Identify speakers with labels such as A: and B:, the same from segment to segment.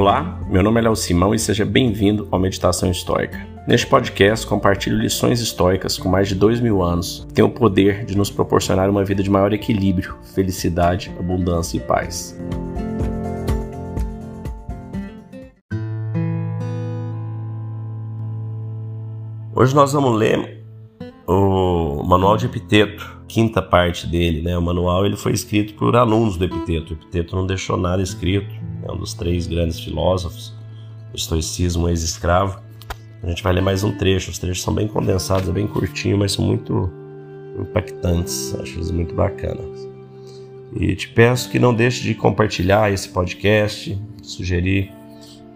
A: Olá, meu nome é Léo Simão e seja bem-vindo ao Meditação Histórica. Neste podcast, compartilho lições históricas com mais de dois mil anos que têm o poder de nos proporcionar uma vida de maior equilíbrio, felicidade, abundância e paz. Hoje nós vamos ler o Manual de Epiteto, quinta parte dele, né? O manual ele foi escrito por alunos do Epiteto. O Epiteto não deixou nada escrito, é um dos três grandes filósofos estoicismo ex-escravo. A gente vai ler mais um trecho. Os trechos são bem condensados, é bem curtinho, mas são muito impactantes. Acho eles muito bacanas. E te peço que não deixe de compartilhar esse podcast, sugerir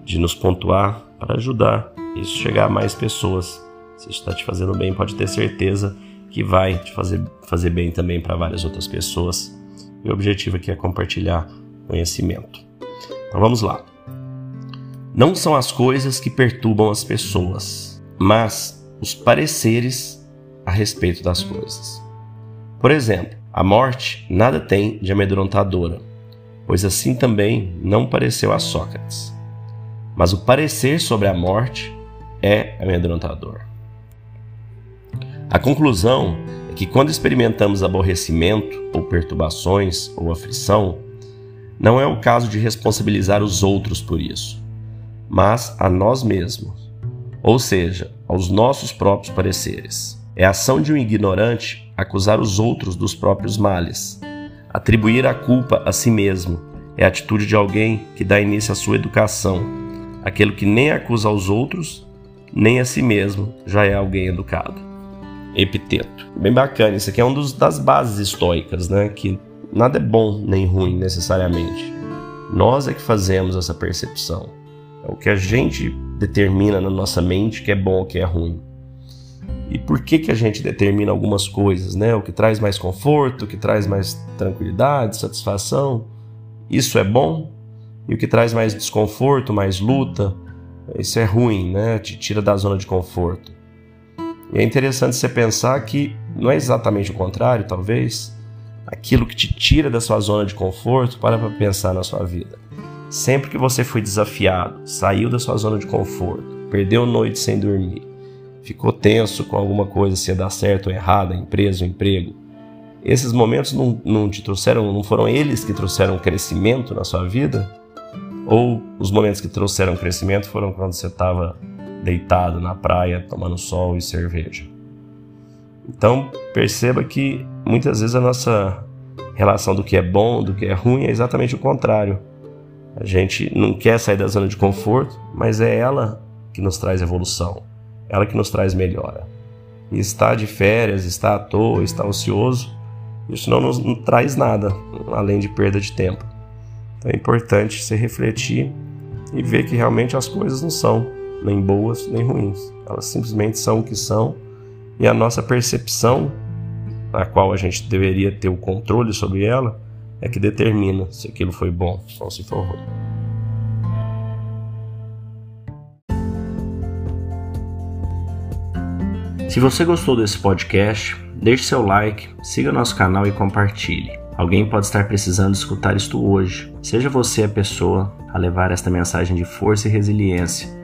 A: de nos pontuar para ajudar isso chegar a mais pessoas. Se está te fazendo bem, pode ter certeza que vai te fazer, fazer bem também para várias outras pessoas. O objetivo aqui é compartilhar conhecimento. Então vamos lá. Não são as coisas que perturbam as pessoas, mas os pareceres a respeito das coisas. Por exemplo, a morte nada tem de amedrontadora, pois assim também não pareceu a Sócrates. Mas o parecer sobre a morte é amedrontador. A conclusão é que quando experimentamos aborrecimento, ou perturbações, ou aflição, não é o caso de responsabilizar os outros por isso, mas a nós mesmos, ou seja, aos nossos próprios pareceres. É a ação de um ignorante acusar os outros dos próprios males. Atribuir a culpa a si mesmo é a atitude de alguém que dá início à sua educação. Aquele que nem acusa aos outros, nem a si mesmo, já é alguém educado. Epiteto. Bem bacana, isso aqui é uma das bases estoicas, né? Que nada é bom nem ruim necessariamente. Nós é que fazemos essa percepção. É o que a gente determina na nossa mente que é bom ou que é ruim. E por que, que a gente determina algumas coisas, né? O que traz mais conforto, o que traz mais tranquilidade, satisfação, isso é bom. E o que traz mais desconforto, mais luta, isso é ruim, né? Te tira da zona de conforto. E é interessante você pensar que não é exatamente o contrário, talvez. Aquilo que te tira da sua zona de conforto, para para pensar na sua vida. Sempre que você foi desafiado, saiu da sua zona de conforto, perdeu noite sem dormir, ficou tenso com alguma coisa se ia dar certo ou errado, empresa, emprego, esses momentos não, não te trouxeram, não foram eles que trouxeram crescimento na sua vida? Ou os momentos que trouxeram crescimento foram quando você estava deitado na praia tomando sol e cerveja. Então perceba que muitas vezes a nossa relação do que é bom, do que é ruim é exatamente o contrário. A gente não quer sair da zona de conforto, mas é ela que nos traz evolução, ela que nos traz melhora. E estar de férias, estar à toa, estar ocioso, isso não nos não traz nada além de perda de tempo. Então é importante se refletir e ver que realmente as coisas não são nem boas nem ruins. Elas simplesmente são o que são e a nossa percepção, a qual a gente deveria ter o controle sobre ela, é que determina se aquilo foi bom ou se for ruim. Se você gostou desse podcast, deixe seu like, siga nosso canal e compartilhe. Alguém pode estar precisando escutar isto hoje. Seja você a pessoa a levar esta mensagem de força e resiliência